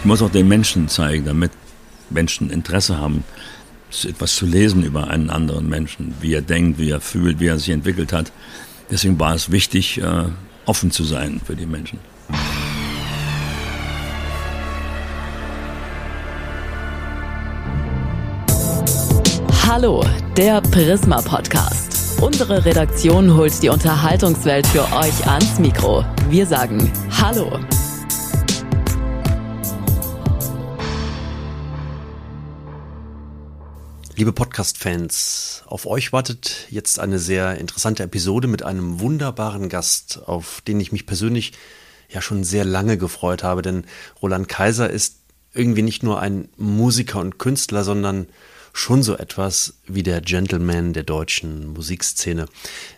Ich muss auch den Menschen zeigen, damit Menschen Interesse haben, etwas zu lesen über einen anderen Menschen, wie er denkt, wie er fühlt, wie er sich entwickelt hat. Deswegen war es wichtig, äh, offen zu sein für die Menschen. Hallo, der Prisma Podcast. Unsere Redaktion holt die Unterhaltungswelt für euch ans Mikro. Wir sagen Hallo. Liebe Podcast-Fans, auf euch wartet jetzt eine sehr interessante Episode mit einem wunderbaren Gast, auf den ich mich persönlich ja schon sehr lange gefreut habe, denn Roland Kaiser ist irgendwie nicht nur ein Musiker und Künstler, sondern schon so etwas wie der Gentleman der deutschen Musikszene.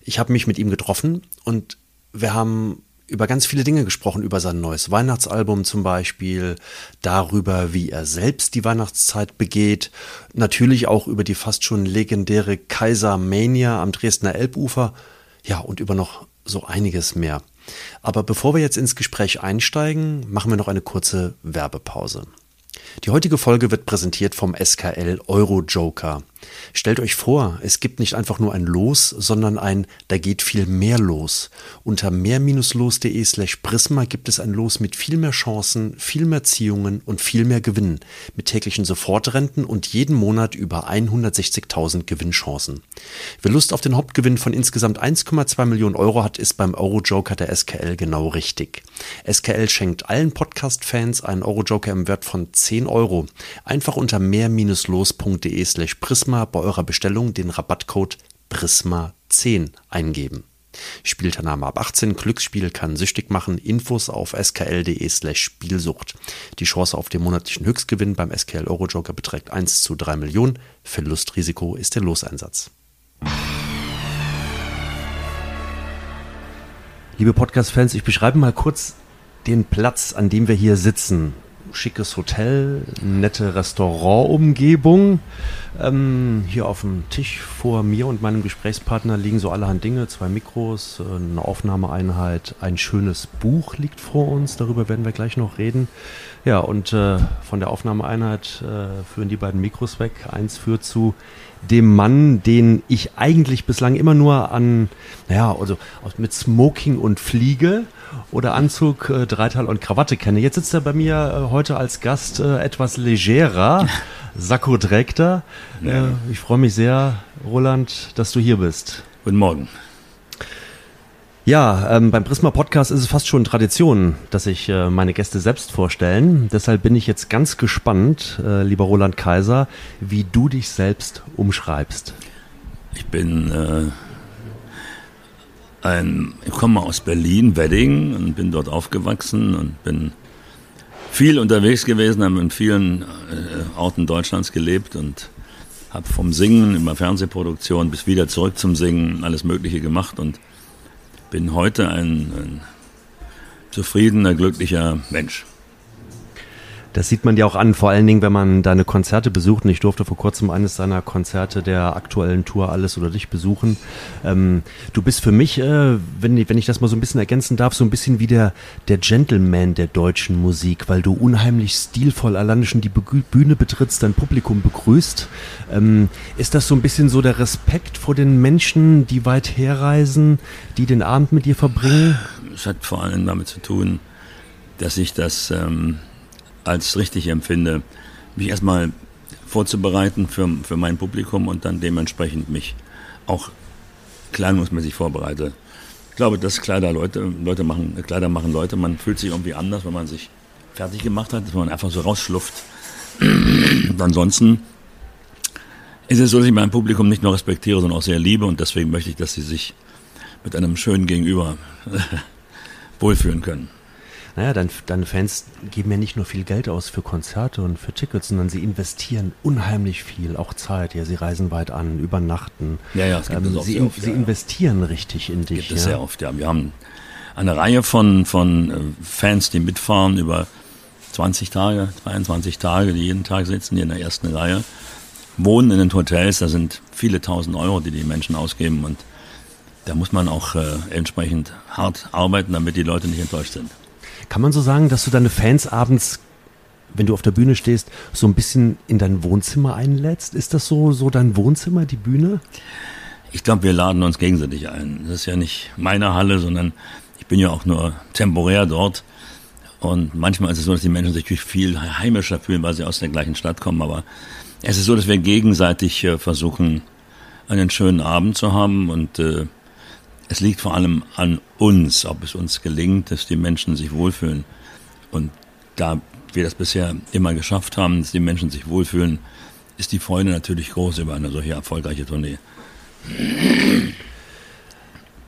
Ich habe mich mit ihm getroffen und wir haben über ganz viele Dinge gesprochen, über sein neues Weihnachtsalbum zum Beispiel, darüber, wie er selbst die Weihnachtszeit begeht, natürlich auch über die fast schon legendäre Kaiser Mania am Dresdner Elbufer, ja, und über noch so einiges mehr. Aber bevor wir jetzt ins Gespräch einsteigen, machen wir noch eine kurze Werbepause. Die heutige Folge wird präsentiert vom SKL Euro Joker. Stellt euch vor, es gibt nicht einfach nur ein Los, sondern ein Da geht viel mehr los. Unter mehr-los.de slash Prisma gibt es ein Los mit viel mehr Chancen, viel mehr Ziehungen und viel mehr Gewinnen. Mit täglichen Sofortrenten und jeden Monat über 160.000 Gewinnchancen. Wer Lust auf den Hauptgewinn von insgesamt 1,2 Millionen Euro hat, ist beim Euro Joker der SKL genau richtig. SKL schenkt allen Podcast-Fans einen Euro Joker im Wert von 10 Euro. Einfach unter mehr-los.de slash Prisma bei eurer Bestellung den Rabattcode Prisma10 eingeben. Spielteilnahme ab 18, Glücksspiel kann süchtig machen, Infos auf skl.de slash Spielsucht. Die Chance auf den monatlichen Höchstgewinn beim SKL Eurojoker beträgt 1 zu 3 Millionen, Verlustrisiko ist der Loseinsatz. Liebe Podcast-Fans, ich beschreibe mal kurz den Platz, an dem wir hier sitzen schickes Hotel, nette Restaurantumgebung. Ähm, hier auf dem Tisch vor mir und meinem Gesprächspartner liegen so allerhand Dinge, zwei Mikros, eine Aufnahmeeinheit, ein schönes Buch liegt vor uns, darüber werden wir gleich noch reden. Ja, und äh, von der Aufnahmeeinheit äh, führen die beiden Mikros weg. Eins führt zu dem Mann, den ich eigentlich bislang immer nur an, naja, also mit Smoking und Fliege oder Anzug, äh, Dreiteil und Krawatte kenne. Jetzt sitzt er bei mir äh, heute als Gast äh, etwas legerer. Sakko trägt er. Ja. Äh, ich freue mich sehr, Roland, dass du hier bist. Guten Morgen. Ja, ähm, beim Prisma Podcast ist es fast schon Tradition, dass sich äh, meine Gäste selbst vorstellen. Deshalb bin ich jetzt ganz gespannt, äh, lieber Roland Kaiser, wie du dich selbst umschreibst. Ich bin äh, ein, ich komme aus Berlin, Wedding und bin dort aufgewachsen und bin viel unterwegs gewesen, habe in vielen äh, Orten Deutschlands gelebt und habe vom Singen über Fernsehproduktion bis wieder zurück zum Singen alles Mögliche gemacht und bin heute ein, ein zufriedener, glücklicher Mensch. Das sieht man dir auch an, vor allen Dingen, wenn man deine Konzerte besucht. Und ich durfte vor kurzem eines deiner Konzerte der aktuellen Tour Alles oder dich besuchen. Ähm, du bist für mich, äh, wenn, wenn ich das mal so ein bisschen ergänzen darf, so ein bisschen wie der, der Gentleman der deutschen Musik, weil du unheimlich stilvoll alleine schon die Bühne betrittst, dein Publikum begrüßt. Ähm, ist das so ein bisschen so der Respekt vor den Menschen, die weit herreisen, die den Abend mit dir verbringen? Es hat vor allem damit zu tun, dass ich das... Ähm als richtig empfinde, mich erstmal vorzubereiten für, für mein Publikum und dann dementsprechend mich auch kleidungsmäßig vorbereite. Ich glaube, dass Kleider Leute, Leute machen, Kleider machen Leute, man fühlt sich irgendwie anders, wenn man sich fertig gemacht hat, dass man einfach so rausschlupft. Und ansonsten ist es so, dass ich mein Publikum nicht nur respektiere, sondern auch sehr liebe und deswegen möchte ich, dass sie sich mit einem schönen Gegenüber wohlfühlen können. Naja, dein, deine Fans geben ja nicht nur viel Geld aus für Konzerte und für Tickets, sondern sie investieren unheimlich viel, auch Zeit. Ja, sie reisen weit an, übernachten. Ja, ja, es gibt ähm, es sie, oft, sie ja. investieren richtig in dich. Gibt es sehr oft, ja. Wir haben eine Reihe von, von äh, Fans, die mitfahren über 20 Tage, 23 Tage, die jeden Tag sitzen, die in der ersten Reihe, wohnen in den Hotels. Da sind viele tausend Euro, die die Menschen ausgeben und da muss man auch äh, entsprechend hart arbeiten, damit die Leute nicht enttäuscht sind. Kann man so sagen, dass du deine Fans abends, wenn du auf der Bühne stehst, so ein bisschen in dein Wohnzimmer einlädst? Ist das so, so dein Wohnzimmer, die Bühne? Ich glaube, wir laden uns gegenseitig ein. Das ist ja nicht meine Halle, sondern ich bin ja auch nur temporär dort. Und manchmal ist es so, dass die Menschen sich viel heimischer fühlen, weil sie aus der gleichen Stadt kommen. Aber es ist so, dass wir gegenseitig äh, versuchen, einen schönen Abend zu haben und äh, es liegt vor allem an uns, ob es uns gelingt, dass die Menschen sich wohlfühlen. Und da wir das bisher immer geschafft haben, dass die Menschen sich wohlfühlen, ist die Freude natürlich groß über eine solche erfolgreiche Tournee.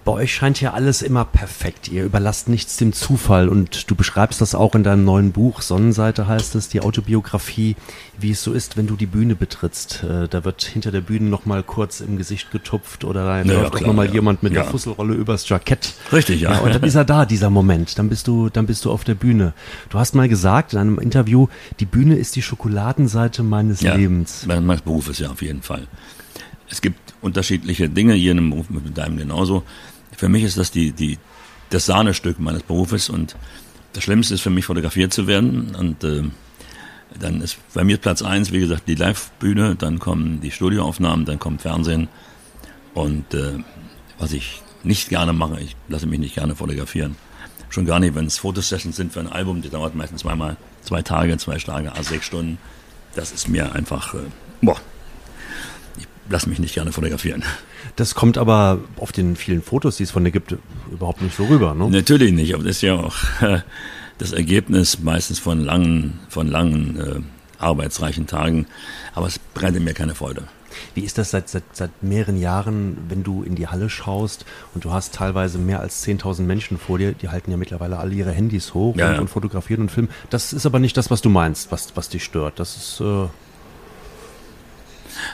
Bei euch scheint ja alles immer perfekt. Ihr überlasst nichts dem Zufall und du beschreibst das auch in deinem neuen Buch. Sonnenseite heißt es, die Autobiografie, wie es so ist, wenn du die Bühne betrittst. Äh, da wird hinter der Bühne nochmal kurz im Gesicht getupft oder da ja, läuft auch nochmal ja. jemand mit ja. der Fusselrolle übers Jackett. Richtig, ja. ja. Und dann ist er da, dieser Moment. Dann bist du, dann bist du auf der Bühne. Du hast mal gesagt in einem Interview, die Bühne ist die Schokoladenseite meines ja, Lebens. Meines Berufes, ja, auf jeden Fall. Es gibt unterschiedliche Dinge hier in dem Beruf, mit deinem genauso. Für mich ist das die, die, das Sahnestück meines Berufes und das Schlimmste ist für mich, fotografiert zu werden. Und äh, dann ist bei mir Platz eins, wie gesagt, die Live-Bühne, dann kommen die Studioaufnahmen, dann kommt Fernsehen. Und äh, was ich nicht gerne mache, ich lasse mich nicht gerne fotografieren. Schon gar nicht, wenn es Fotosessions sind für ein Album, die dauert meistens zweimal, zwei Tage, zwei Tage, a sechs Stunden. Das ist mir einfach, äh, boah, lasse mich nicht gerne fotografieren. Das kommt aber auf den vielen Fotos, die es von dir gibt, überhaupt nicht so rüber, ne? Natürlich nicht, aber das ist ja auch äh, das Ergebnis meistens von langen, von langen äh, arbeitsreichen Tagen. Aber es bereitet mir keine Freude. Wie ist das seit, seit, seit mehreren Jahren, wenn du in die Halle schaust und du hast teilweise mehr als 10.000 Menschen vor dir, die halten ja mittlerweile alle ihre Handys hoch ja, und, ja. und, fotografieren und filmen. Das ist aber nicht das, was du meinst, was, was dich stört. Das ist äh,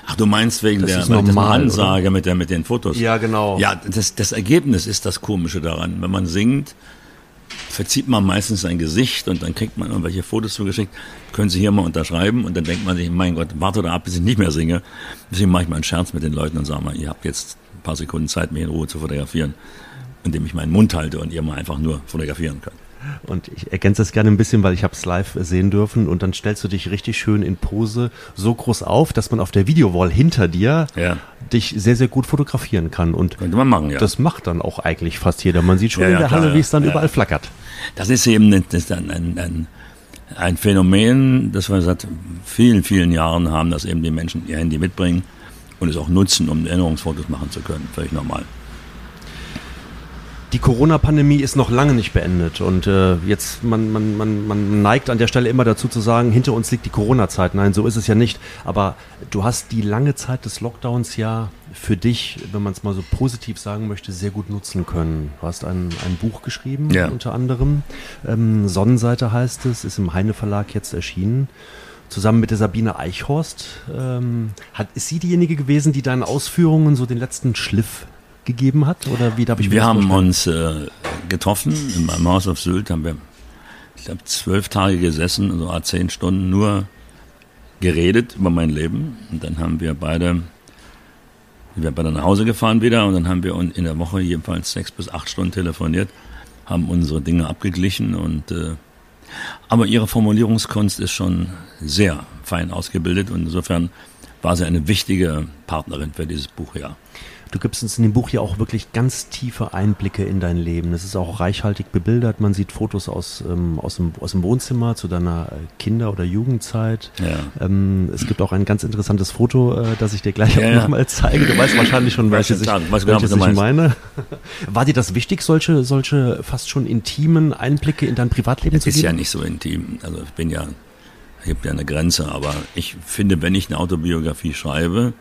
Ach, du meinst wegen das der ist normal, Ansage mit, der, mit den Fotos? Ja, genau. Ja, das, das Ergebnis ist das Komische daran. Wenn man singt, verzieht man meistens sein Gesicht und dann kriegt man irgendwelche Fotos zugeschickt. Können Sie hier mal unterschreiben? Und dann denkt man sich, mein Gott, warte da ab, bis ich nicht mehr singe. Deswegen mache ich mal einen Scherz mit den Leuten und sage mal, ihr habt jetzt ein paar Sekunden Zeit, mich in Ruhe zu fotografieren, indem ich meinen Mund halte und ihr mal einfach nur fotografieren könnt. Und ich ergänze das gerne ein bisschen, weil ich habe es live sehen dürfen und dann stellst du dich richtig schön in Pose so groß auf, dass man auf der Videowall hinter dir ja. dich sehr, sehr gut fotografieren kann. Und Könnte man machen, ja. das macht dann auch eigentlich fast jeder. Man sieht schon ja, in der klar, Halle, wie es dann überall flackert. Das ist eben ein, das ist ein, ein, ein Phänomen, das wir seit vielen, vielen Jahren haben, dass eben die Menschen ihr Handy mitbringen und es auch nutzen, um Erinnerungsfotos machen zu können. Völlig normal die Corona-Pandemie ist noch lange nicht beendet und äh, jetzt man, man, man, man neigt an der Stelle immer dazu zu sagen, hinter uns liegt die Corona-Zeit. Nein, so ist es ja nicht. Aber du hast die lange Zeit des Lockdowns ja für dich, wenn man es mal so positiv sagen möchte, sehr gut nutzen können. Du hast ein, ein Buch geschrieben, ja. unter anderem. Ähm, Sonnenseite heißt es, ist im Heine Verlag jetzt erschienen zusammen mit der Sabine Eichhorst. Ähm, hat, ist sie diejenige gewesen, die deinen Ausführungen so den letzten Schliff gegeben hat? Oder wie darf ich Wir haben uns äh, getroffen in meinem Haus auf Sylt, haben wir, ich glaube, zwölf Tage gesessen, so also zehn Stunden nur geredet über mein Leben. Und dann haben wir beide, wir beide nach Hause gefahren wieder und dann haben wir in der Woche jedenfalls sechs bis acht Stunden telefoniert, haben unsere Dinge abgeglichen und äh, aber ihre Formulierungskunst ist schon sehr fein ausgebildet und insofern war sie eine wichtige Partnerin für dieses Buch, ja. Du gibst uns in dem Buch ja auch wirklich ganz tiefe Einblicke in dein Leben. Es ist auch reichhaltig bebildert. Man sieht Fotos aus, ähm, aus, dem, aus dem Wohnzimmer zu deiner Kinder- oder Jugendzeit. Ja. Ähm, es gibt auch ein ganz interessantes Foto, äh, das ich dir gleich ja, auch nochmal zeige. Du weißt wahrscheinlich schon, welche ich, welches genau, ich meine. War dir das wichtig, solche, solche fast schon intimen Einblicke in dein Privatleben das zu geben? ist ja nicht so intim. Also ich bin ja, ich habe ja eine Grenze, aber ich finde, wenn ich eine Autobiografie schreibe,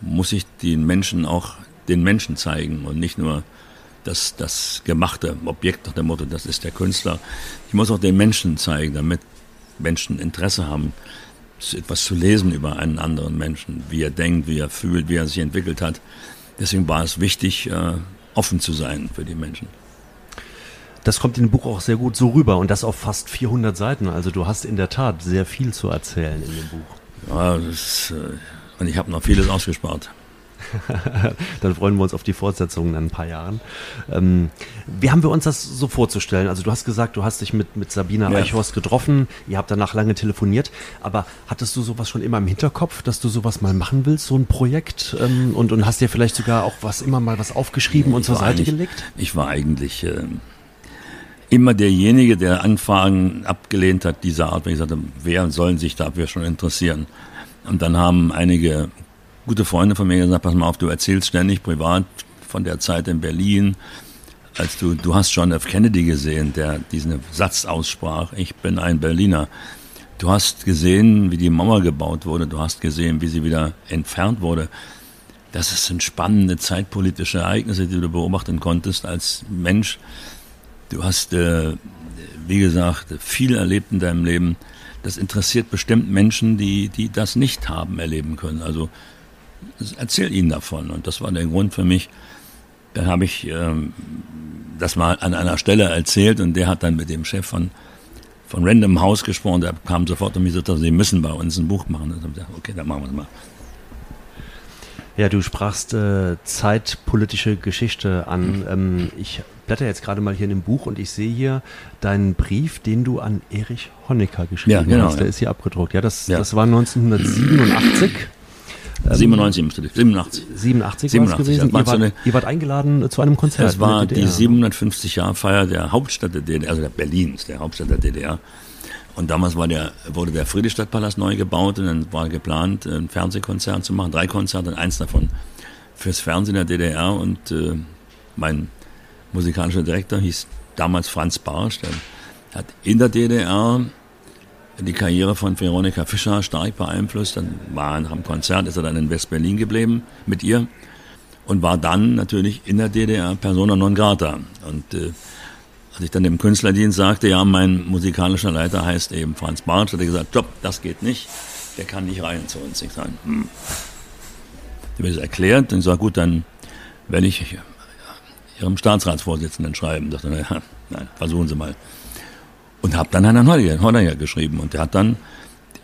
muss ich den Menschen auch den Menschen zeigen und nicht nur das, das gemachte Objekt nach dem Motto, das ist der Künstler. Ich muss auch den Menschen zeigen, damit Menschen Interesse haben, etwas zu lesen über einen anderen Menschen, wie er denkt, wie er fühlt, wie er sich entwickelt hat. Deswegen war es wichtig, äh, offen zu sein für die Menschen. Das kommt in dem Buch auch sehr gut so rüber und das auf fast 400 Seiten. Also du hast in der Tat sehr viel zu erzählen in dem Buch. Ja, das, äh, und ich habe noch vieles ausgespart. dann freuen wir uns auf die Fortsetzung in ein paar Jahren. Ähm, wie haben wir uns das so vorzustellen? Also du hast gesagt, du hast dich mit, mit Sabina ja. Eichhorst getroffen, ihr habt danach lange telefoniert, aber hattest du sowas schon immer im Hinterkopf, dass du sowas mal machen willst, so ein Projekt? Ähm, und, und hast dir vielleicht sogar auch was immer mal was aufgeschrieben ja, und zur Seite gelegt? Ich war eigentlich äh, immer derjenige, der Anfragen abgelehnt hat dieser Art, wenn ich sagte, wer soll sich dafür schon interessieren? Und dann haben einige gute Freunde von mir gesagt, pass mal auf, du erzählst ständig privat von der Zeit in Berlin, als du, du hast John F. Kennedy gesehen, der diesen Satz aussprach, ich bin ein Berliner. Du hast gesehen, wie die Mauer gebaut wurde, du hast gesehen, wie sie wieder entfernt wurde. Das sind spannende zeitpolitische Ereignisse, die du beobachten konntest als Mensch. Du hast, äh, wie gesagt, viel erlebt in deinem Leben. Das interessiert bestimmt Menschen, die, die das nicht haben erleben können. Also erzähl ihnen davon. Und das war der Grund für mich. Dann habe ich ähm, das mal an einer Stelle erzählt und der hat dann mit dem Chef von, von Random House gesprochen. Der kam sofort und mir gesagt, sie müssen bei uns ein Buch machen. Und ich gesagt, okay, dann machen wir es mal. Ja, du sprachst äh, zeitpolitische Geschichte an. Mhm. Ähm, ich blätter jetzt gerade mal hier in dem Buch und ich sehe hier deinen Brief, den du an Erich Honecker geschrieben ja, genau, hast. Der ja. ist hier abgedruckt. Ja, das, ja. das war 1987. 97 müsste 87. 87, 87 gewesen. Ihr wart, ihr wart, eingeladen zu einem Konzert. Das war die 750 Jahre Feier der Hauptstadt der DDR, also der Berlins, der Hauptstadt der DDR. Und damals der, wurde der Friedrichstadtpalast neu gebaut und dann war geplant, ein Fernsehkonzert zu machen, drei Konzerte, und eins davon fürs Fernsehen der DDR. Und äh, mein musikalischer Direktor hieß damals Franz Barsch, der hat in der DDR die Karriere von Veronika Fischer stark beeinflusst. Dann war nach dem Konzert, ist er dann in West-Berlin geblieben mit ihr und war dann natürlich in der DDR persona non grata. Und äh, als ich dann dem Künstlerdienst sagte, ja, mein musikalischer Leiter heißt eben Franz Bartsch, hat er gesagt, Stopp, das geht nicht, der kann nicht rein zu uns. Ich sage, hm. Habe es erklärt und ich sage, gut, dann werde ich Ihrem Staatsratsvorsitzenden schreiben. Ich dachte, naja, nein, versuchen Sie mal. Und habe dann Herrn Hodder geschrieben. Und der hat dann,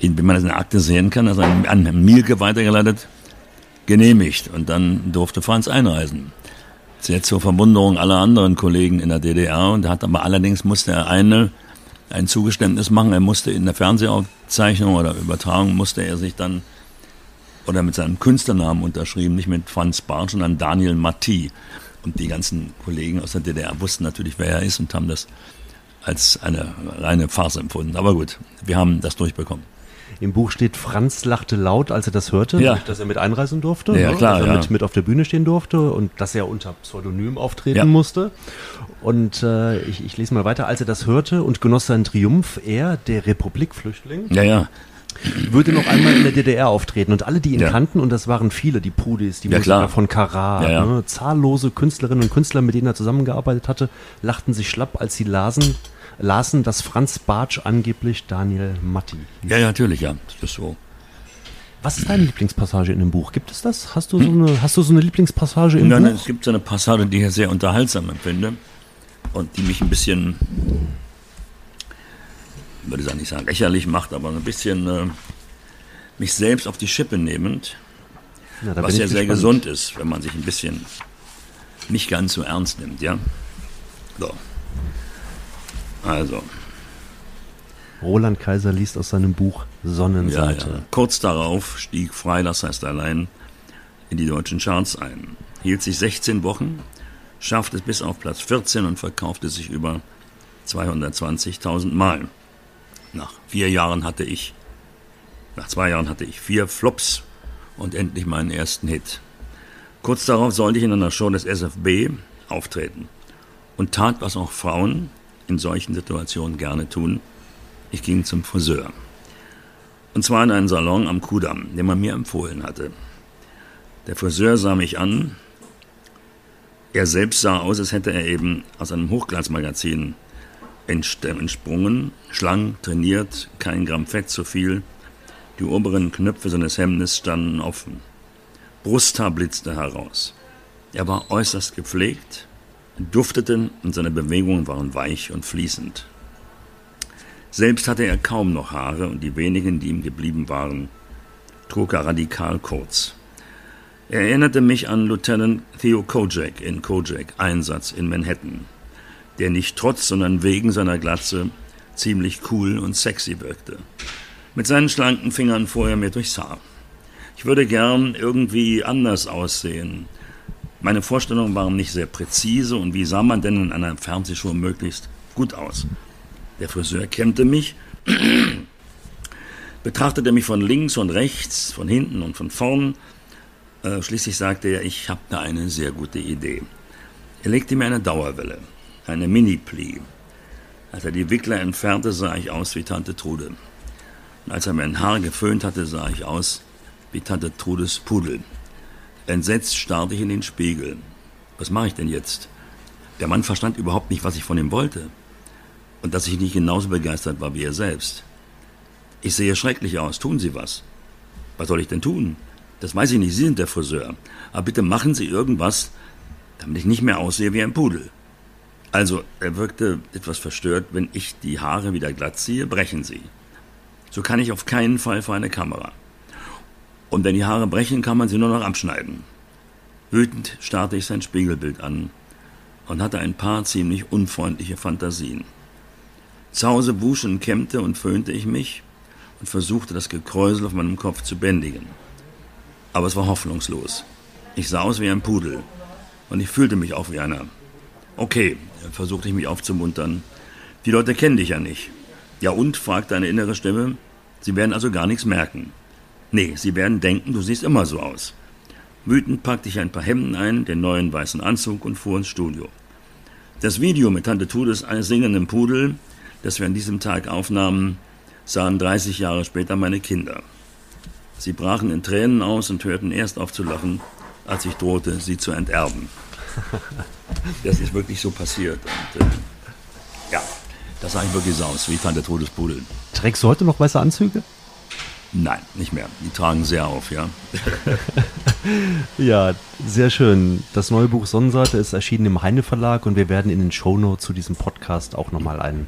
wie man das in der Akte sehen kann, also an, an Mielke weitergeleitet, genehmigt. Und dann durfte Franz einreisen. Sehr zur Verwunderung aller anderen Kollegen in der DDR. Und hat aber allerdings musste er eine, ein Zugeständnis machen. Er musste in der Fernsehaufzeichnung oder Übertragung musste er sich dann oder mit seinem Künstlernamen unterschrieben, nicht mit Franz Barth, sondern Daniel Matti. Und die ganzen Kollegen aus der DDR wussten natürlich, wer er ist und haben das als eine reine Farce empfunden. Aber gut, wir haben das durchbekommen. Im Buch steht, Franz lachte laut, als er das hörte, ja. dass er mit einreisen durfte, ja, ne? klar, dass er ja. mit, mit, auf der Bühne stehen durfte und dass er unter Pseudonym auftreten ja. musste. Und äh, ich, ich lese mal weiter, als er das hörte und genoss seinen Triumph, er, der Republikflüchtling, ja, ja würde noch einmal in der DDR auftreten. Und alle, die ihn ja. kannten, und das waren viele, die Pudis, die ja, Musiker klar. von Karat, ja, ne, zahllose Künstlerinnen und Künstler, mit denen er zusammengearbeitet hatte, lachten sich schlapp, als sie lasen, lasen, dass Franz Bartsch angeblich Daniel Matti ja, natürlich, ja. Das ist so. Was ist deine Lieblingspassage in dem Buch? Gibt es das? Hast du so hm? eine, hast du so eine Lieblingspassage im nein, Buch? Nein, es gibt so eine Passage, die ich sehr unterhaltsam empfinde und die mich ein bisschen würde ich nicht sagen lächerlich macht, aber ein bisschen äh, mich selbst auf die Schippe nehmend, ja, was ja sehr gesund ist, wenn man sich ein bisschen nicht ganz so ernst nimmt, ja. So. Also. Roland Kaiser liest aus seinem Buch Sonnenseite. Ja, ja. Kurz darauf stieg Frei, das heißt allein, in die deutschen Charts ein. Hielt sich 16 Wochen, schaffte es bis auf Platz 14 und verkaufte sich über 220.000 Mal. Nach vier Jahren hatte ich, nach zwei Jahren hatte ich vier Flops und endlich meinen ersten Hit. Kurz darauf sollte ich in einer Show des SFB auftreten und tat, was auch Frauen in solchen Situationen gerne tun. Ich ging zum Friseur. Und zwar in einen Salon am Kudamm, den man mir empfohlen hatte. Der Friseur sah mich an, Er selbst sah aus, als hätte er eben aus einem Hochglanzmagazin entsprungen, schlank, trainiert, kein Gramm Fett zu viel. Die oberen Knöpfe seines Hemdes standen offen. Brusthaar blitzte heraus. Er war äußerst gepflegt, duftete und seine Bewegungen waren weich und fließend. Selbst hatte er kaum noch Haare und die wenigen, die ihm geblieben waren, trug er radikal kurz. Er erinnerte mich an Lieutenant Theo Kojak in Kojak, Einsatz in Manhattan, der nicht trotz, sondern wegen seiner Glatze ziemlich cool und sexy wirkte. Mit seinen schlanken Fingern fuhr er mir durchs Haar. Ich würde gern irgendwie anders aussehen. Meine Vorstellungen waren nicht sehr präzise und wie sah man denn in einer Fernsehshow möglichst gut aus? Der Friseur kämmte mich, betrachtete mich von links und rechts, von hinten und von vorn äh, schließlich sagte er, ich habe da eine sehr gute Idee. Er legte mir eine Dauerwelle, eine Mini-Plie. Als er die Wickler entfernte, sah ich aus wie Tante Trude. Und als er mein Haar geföhnt hatte, sah ich aus wie Tante Trudes Pudel. Entsetzt starrte ich in den Spiegel. Was mache ich denn jetzt? Der Mann verstand überhaupt nicht, was ich von ihm wollte. Und dass ich nicht genauso begeistert war wie er selbst. Ich sehe schrecklich aus, tun Sie was. Was soll ich denn tun? Das weiß ich nicht, Sie sind der Friseur. Aber bitte machen Sie irgendwas, damit ich nicht mehr aussehe wie ein Pudel. Also, er wirkte etwas verstört. Wenn ich die Haare wieder glatt ziehe, brechen sie. So kann ich auf keinen Fall vor eine Kamera. Und wenn die Haare brechen, kann man sie nur noch abschneiden. Wütend starrte ich sein Spiegelbild an und hatte ein paar ziemlich unfreundliche Fantasien. Zu Hause wusch und kämmte und föhnte ich mich und versuchte das Gekräusel auf meinem Kopf zu bändigen. Aber es war hoffnungslos. Ich sah aus wie ein Pudel und ich fühlte mich auch wie einer. Okay, versuchte ich mich aufzumuntern. Die Leute kennen dich ja nicht. Ja und? fragte eine innere Stimme. Sie werden also gar nichts merken. Nee, sie werden denken, du siehst immer so aus. Wütend packte ich ein paar Hemden ein, den neuen weißen Anzug und fuhr ins Studio. Das Video mit Tante Tudes eines singenden Pudel, das wir an diesem Tag aufnahmen, sahen 30 Jahre später meine Kinder. Sie brachen in Tränen aus und hörten erst auf zu lachen, als ich drohte, sie zu enterben. Das ist wirklich so passiert. Und, äh, ja, das sah ich wirklich so aus, wie fand der Todespudel. Trägst du heute noch weiße Anzüge? Nein, nicht mehr. Die tragen sehr auf, ja. ja, sehr schön. Das neue Buch Sonnenseite ist erschienen im Heine Verlag und wir werden in den Shownotes zu diesem Podcast auch nochmal einen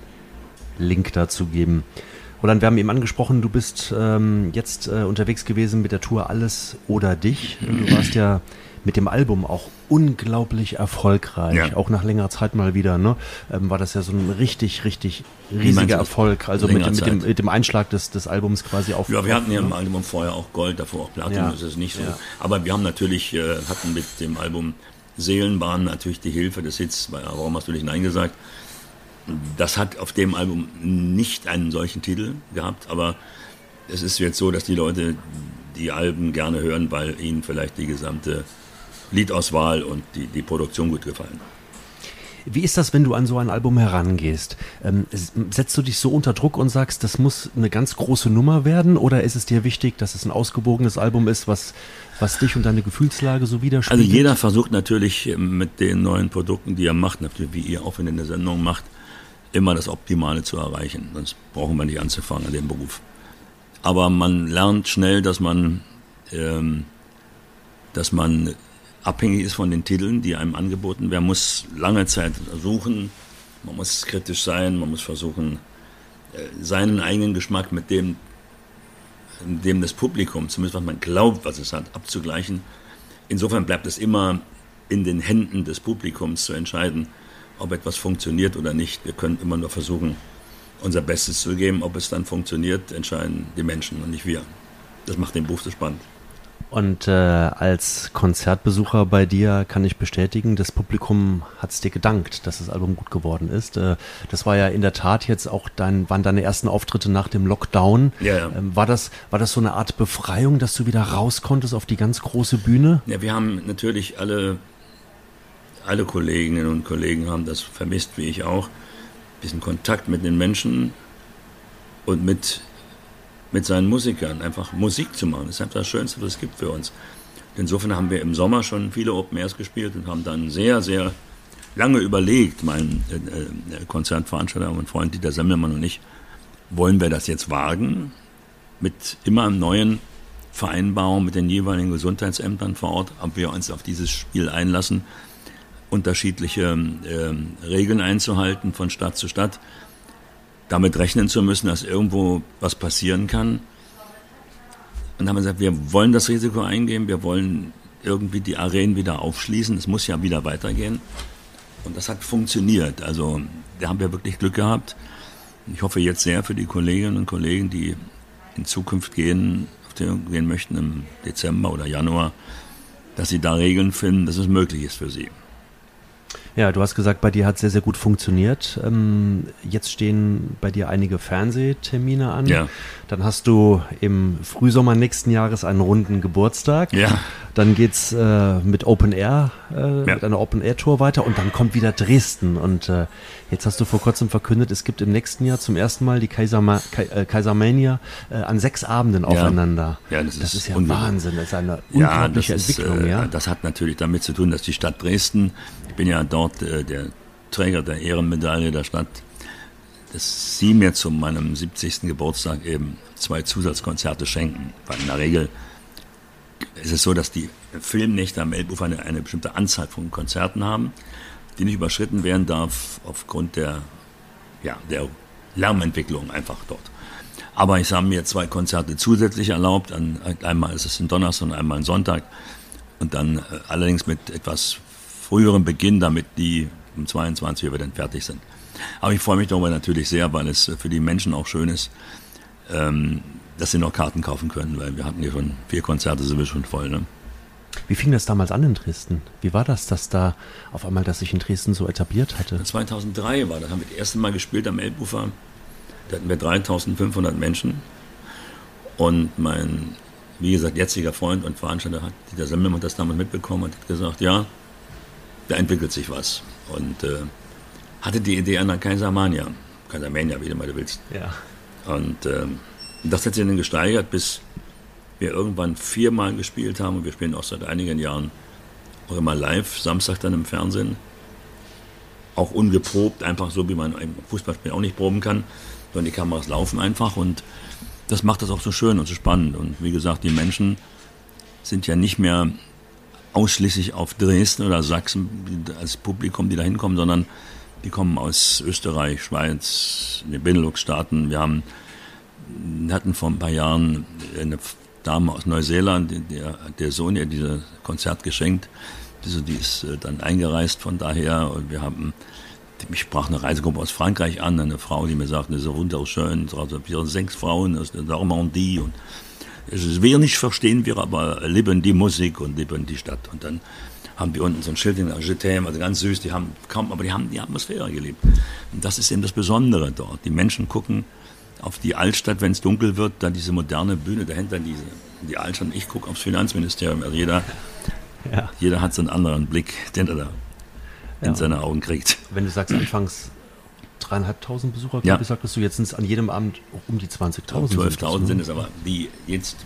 Link dazu geben. Roland, wir haben eben angesprochen, du bist ähm, jetzt äh, unterwegs gewesen mit der Tour Alles oder Dich. Du warst ja mit dem Album auch unglaublich erfolgreich, ja. auch nach längerer Zeit mal wieder. Ne? Ähm, war das ja so ein richtig, richtig riesiger Erfolg. Also mit, mit, dem, mit dem Einschlag des, des Albums quasi auf. Ja, wir hatten ja im Album vorher auch Gold, davor auch Platin, ja. das ist nicht so. Ja. Aber wir haben natürlich, äh, hatten mit dem Album Seelenbahn natürlich die Hilfe des Hits, warum hast du nicht Nein gesagt? Das hat auf dem Album nicht einen solchen Titel gehabt, aber es ist jetzt so, dass die Leute die Alben gerne hören, weil ihnen vielleicht die gesamte Liedauswahl und die, die Produktion gut gefallen. Wie ist das, wenn du an so ein Album herangehst? Ähm, setzt du dich so unter Druck und sagst, das muss eine ganz große Nummer werden? Oder ist es dir wichtig, dass es ein ausgewogenes Album ist, was, was dich und deine Gefühlslage so widerspiegelt? Also jeder versucht natürlich mit den neuen Produkten, die er macht, natürlich wie ihr auch in der Sendung macht, immer das Optimale zu erreichen. Sonst brauchen wir nicht anzufangen an dem Beruf. Aber man lernt schnell, dass man, ähm, dass man abhängig ist von den Titeln, die einem angeboten werden. Man muss lange Zeit suchen, man muss kritisch sein, man muss versuchen, äh, seinen eigenen Geschmack mit dem, dem des Publikums, zumindest was man glaubt, was es hat, abzugleichen. Insofern bleibt es immer in den Händen des Publikums zu entscheiden, ob etwas funktioniert oder nicht. Wir können immer nur versuchen, unser Bestes zu geben. Ob es dann funktioniert, entscheiden die Menschen und nicht wir. Das macht den Beruf so spannend. Und äh, als Konzertbesucher bei dir kann ich bestätigen, das Publikum hat es dir gedankt, dass das Album gut geworden ist. Äh, das war ja in der Tat jetzt auch dein, waren deine ersten Auftritte nach dem Lockdown. Ja, ja. Ähm, war, das, war das so eine Art Befreiung, dass du wieder raus konntest auf die ganz große Bühne? Ja, wir haben natürlich alle alle Kolleginnen und Kollegen haben das vermisst, wie ich auch. Ein bisschen Kontakt mit den Menschen und mit, mit seinen Musikern, einfach Musik zu machen. Das ist einfach das Schönste, was es gibt für uns. insofern haben wir im Sommer schon viele Open Airs gespielt und haben dann sehr, sehr lange überlegt, mein äh, äh Konzertveranstalter, mein Freund Dieter Semmelmann und ich, wollen wir das jetzt wagen, mit immer neuen Vereinbarungen mit den jeweiligen Gesundheitsämtern vor Ort, ob wir uns auf dieses Spiel einlassen, unterschiedliche äh, Regeln einzuhalten von Stadt zu Stadt, damit rechnen zu müssen, dass irgendwo was passieren kann. Und haben wir gesagt, wir wollen das Risiko eingehen, wir wollen irgendwie die Arenen wieder aufschließen, es muss ja wieder weitergehen. Und das hat funktioniert. Also da haben wir wirklich Glück gehabt. Ich hoffe jetzt sehr für die Kolleginnen und Kollegen, die in Zukunft gehen, gehen möchten im Dezember oder Januar, dass sie da Regeln finden, dass es möglich ist für sie. Ja, du hast gesagt, bei dir hat es sehr, sehr gut funktioniert. Ähm, jetzt stehen bei dir einige Fernsehtermine an. Ja. Dann hast du im Frühsommer nächsten Jahres einen runden Geburtstag. Ja. Dann geht's äh, mit Open Air, äh, ja. mit einer Open Air Tour weiter und dann kommt wieder Dresden. Und äh, jetzt hast du vor kurzem verkündet, es gibt im nächsten Jahr zum ersten Mal die Kaiserma äh, Kaisermania an sechs Abenden aufeinander. Ja, das, das ist, ist ja Wahnsinn. Das ist eine unglaubliche ja, das Entwicklung. Ist, ja, das hat natürlich damit zu tun, dass die Stadt Dresden ich bin ja dort äh, der Träger der Ehrenmedaille der Stadt, dass sie mir zu meinem 70. Geburtstag eben zwei Zusatzkonzerte schenken. Weil in der Regel ist es so, dass die Filmnächte am Elbufer eine, eine bestimmte Anzahl von Konzerten haben, die nicht überschritten werden darf aufgrund der, ja, der Lärmentwicklung einfach dort. Aber ich habe mir zwei Konzerte zusätzlich erlaubt. einmal ist es ein Donnerstag und einmal ein Sonntag. Und dann äh, allerdings mit etwas früheren Beginn, damit die um 22 Uhr dann fertig sind. Aber ich freue mich darüber natürlich sehr, weil es für die Menschen auch schön ist, ähm, dass sie noch Karten kaufen können, weil wir hatten hier schon vier Konzerte, sind wir schon voll. Ne? Wie fing das damals an in Dresden? Wie war das, dass da auf einmal das sich in Dresden so etabliert hatte? 2003 war das, haben wir das erste Mal gespielt am Elbufer. Da hatten wir 3500 Menschen. Und mein, wie gesagt, jetziger Freund und Veranstalter hat, Dieter Semmelmann das damals mitbekommen und hat gesagt, ja, da entwickelt sich was. Und äh, hatte die Idee einer Kaisermania, Kaisermania, wie du mal willst. Ja. Und äh, das hat sich dann gesteigert, bis wir irgendwann viermal gespielt haben. Und wir spielen auch seit einigen Jahren auch immer live, Samstag dann im Fernsehen. Auch ungeprobt, einfach so, wie man im Fußballspiel auch nicht proben kann, sondern die Kameras laufen einfach und das macht das auch so schön und so spannend. Und wie gesagt, die Menschen sind ja nicht mehr ausschließlich auf Dresden oder Sachsen als Publikum, die da hinkommen, sondern die kommen aus Österreich, Schweiz, den Benelux-Staaten. Wir haben, hatten vor ein paar Jahren eine Dame aus Neuseeland, der, der Sohn ihr dieses Konzert geschenkt. Die, die ist äh, dann eingereist von daher und wir haben mich sprach eine Reisegruppe aus Frankreich an, eine Frau, die mir sagte, das ist wunderschön, also sechs Frauen aus der Normandie und wir nicht verstehen wir, aber lieben die Musik und lieben die Stadt. Und dann haben wir unten so ein Schild in Jetem, also ganz süß, die haben kaum, aber die haben die Atmosphäre geliebt. Und das ist eben das Besondere dort. Die Menschen gucken auf die Altstadt, wenn es dunkel wird, dann diese moderne Bühne, dahinter diese, die Altstadt. Ich gucke aufs Finanzministerium. Also jeder, ja. jeder hat so einen anderen Blick, den er da in ja. seine Augen kriegt. Wenn du sagst, anfangs dreieinhalbtausend Besucher, ja. glaube ich, sagtest du, jetzt sind es an jedem Abend um die 20.000. 12.000 sind es aber, die jetzt,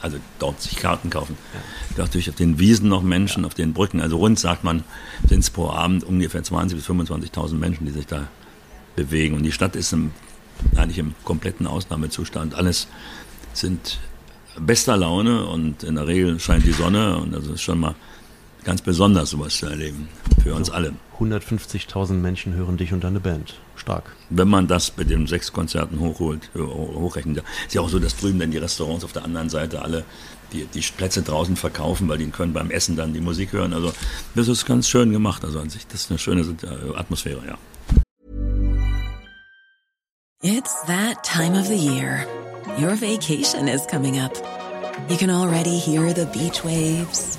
also dort sich Karten kaufen. Ja. Natürlich auf den Wiesen noch Menschen, ja. auf den Brücken, also rund sagt man, sind es pro Abend ungefähr 20.000 bis 25.000 Menschen, die sich da bewegen. Und die Stadt ist im, eigentlich im kompletten Ausnahmezustand. Alles sind bester Laune und in der Regel scheint die Sonne und das ist schon mal ganz besonders, sowas zu erleben. Für also uns alle. 150.000 Menschen hören dich und deine Band. Stark. Wenn man das mit den sechs Konzerten hochholt, hochrechnet. Ist ja auch so, dass drüben dann die Restaurants auf der anderen Seite alle die, die Plätze draußen verkaufen, weil die können beim Essen dann die Musik hören. Also das ist ganz schön gemacht. Also an sich, das ist eine schöne äh, Atmosphäre, ja. It's that time of the year. Your vacation is coming up. You can already hear the beach waves,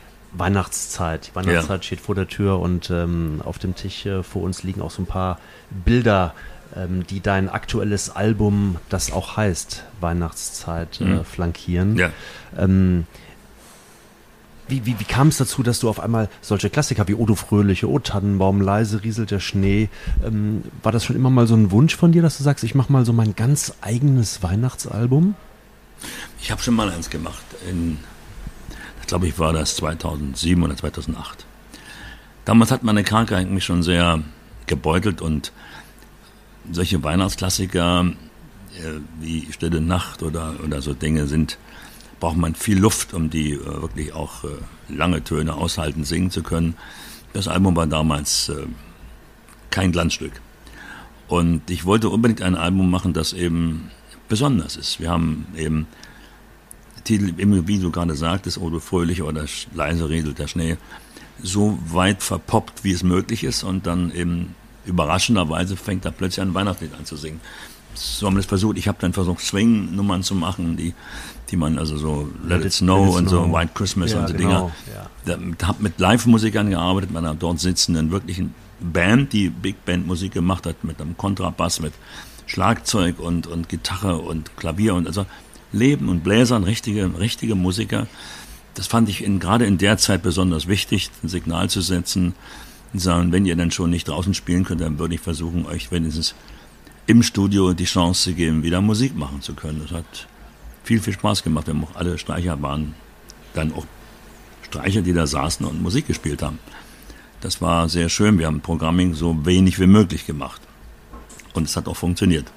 Weihnachtszeit. Die Weihnachtszeit ja. steht vor der Tür und ähm, auf dem Tisch äh, vor uns liegen auch so ein paar Bilder, ähm, die dein aktuelles Album, das auch heißt Weihnachtszeit, äh, mhm. flankieren. Ja. Ähm, wie, wie, wie kam es dazu, dass du auf einmal solche Klassiker wie Odo Fröhliche, O Tannenbaum, leise rieselt der Schnee, ähm, war das schon immer mal so ein Wunsch von dir, dass du sagst, ich mache mal so mein ganz eigenes Weihnachtsalbum? Ich habe schon mal eins gemacht. In, glaube, ich war das 2007 oder 2008. Damals hat meine Krankheit mich schon sehr gebeutelt und solche Weihnachtsklassiker äh, wie Stille Nacht oder, oder so Dinge sind, braucht man viel Luft, um die äh, wirklich auch äh, lange Töne aushalten, singen zu können. Das Album war damals äh, kein Glanzstück. Und ich wollte unbedingt ein Album machen, das eben besonders ist. Wir haben eben Titel, wie du gerade sagtest, Odo Fröhlich oder Leise rieselt der Schnee, so weit verpoppt, wie es möglich ist und dann eben überraschenderweise fängt er plötzlich ein Weihnachtslied an zu singen. So haben wir es versucht. Ich habe dann versucht, Swing-Nummern zu machen, die, die man also so Let, It Snow Let und Snow. so White Christmas ja, und so genau. Dinger. Ja. Habe mit Live-Musikern gearbeitet, meiner dort sitzenden wirklichen Band, die Big Band Musik gemacht hat, mit einem Kontrabass, mit Schlagzeug und, und Gitarre und Klavier und also Leben und Bläsern, richtige, richtige Musiker. Das fand ich in, gerade in der Zeit besonders wichtig, ein Signal zu setzen und sagen, wenn ihr dann schon nicht draußen spielen könnt, dann würde ich versuchen, euch wenigstens im Studio die Chance zu geben, wieder Musik machen zu können. Das hat viel, viel Spaß gemacht. Haben auch alle Streicher waren dann auch Streicher, die da saßen und Musik gespielt haben. Das war sehr schön. Wir haben Programming so wenig wie möglich gemacht. Und es hat auch funktioniert.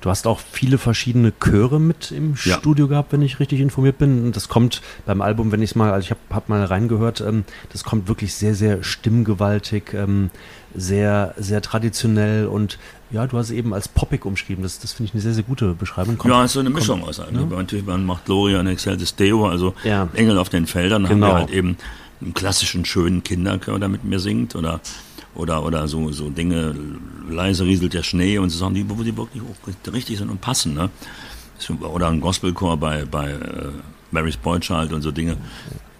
Du hast auch viele verschiedene Chöre mit im ja. Studio gehabt, wenn ich richtig informiert bin. Das kommt beim Album, wenn ich es mal, also ich habe hab mal reingehört, ähm, das kommt wirklich sehr, sehr stimmgewaltig, ähm, sehr, sehr traditionell und ja, du hast es eben als poppig umschrieben. Das, das finde ich eine sehr, sehr gute Beschreibung. Kommt, ja, es ist so eine Mischung kommt, aus. Ne? Natürlich, man macht Gloria und Excelsis Deo, also ja. Engel auf den Feldern, genau. haben wir genau. halt eben einen klassischen, schönen Kinderchor, der mit mir singt oder oder, oder so, so Dinge, leise rieselt der Schnee und so Sachen, die, wo die wirklich auch richtig sind und passen. Ne? Oder ein Gospelchor bei, bei äh, Mary's Boy Child und so Dinge.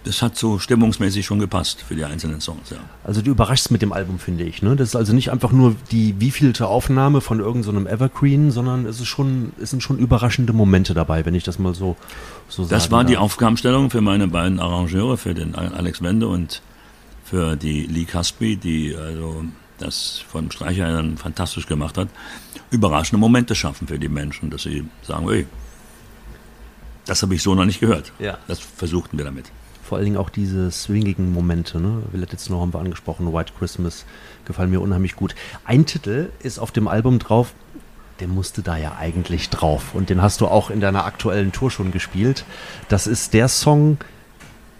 Das hat so stimmungsmäßig schon gepasst für die einzelnen Songs, ja. Also du überraschst mit dem Album, finde ich. Ne? Das ist also nicht einfach nur die wievielte Aufnahme von irgendeinem so Evergreen, sondern es ist schon, es sind schon überraschende Momente dabei, wenn ich das mal so, so sage. Das war die Aufgabenstellung für meine beiden Arrangeure, für den Alex Wende und für die Lee Caspi, die also das von Streicher dann fantastisch gemacht hat, überraschende Momente schaffen für die Menschen, dass sie sagen, ey, das habe ich so noch nicht gehört. Ja. Das versuchten wir damit. Vor allen Dingen auch diese swingigen Momente, ne? Letztes noch haben wir angesprochen, White Christmas, gefallen mir unheimlich gut. Ein Titel ist auf dem Album drauf, der musste da ja eigentlich drauf. Und den hast du auch in deiner aktuellen Tour schon gespielt. Das ist der Song,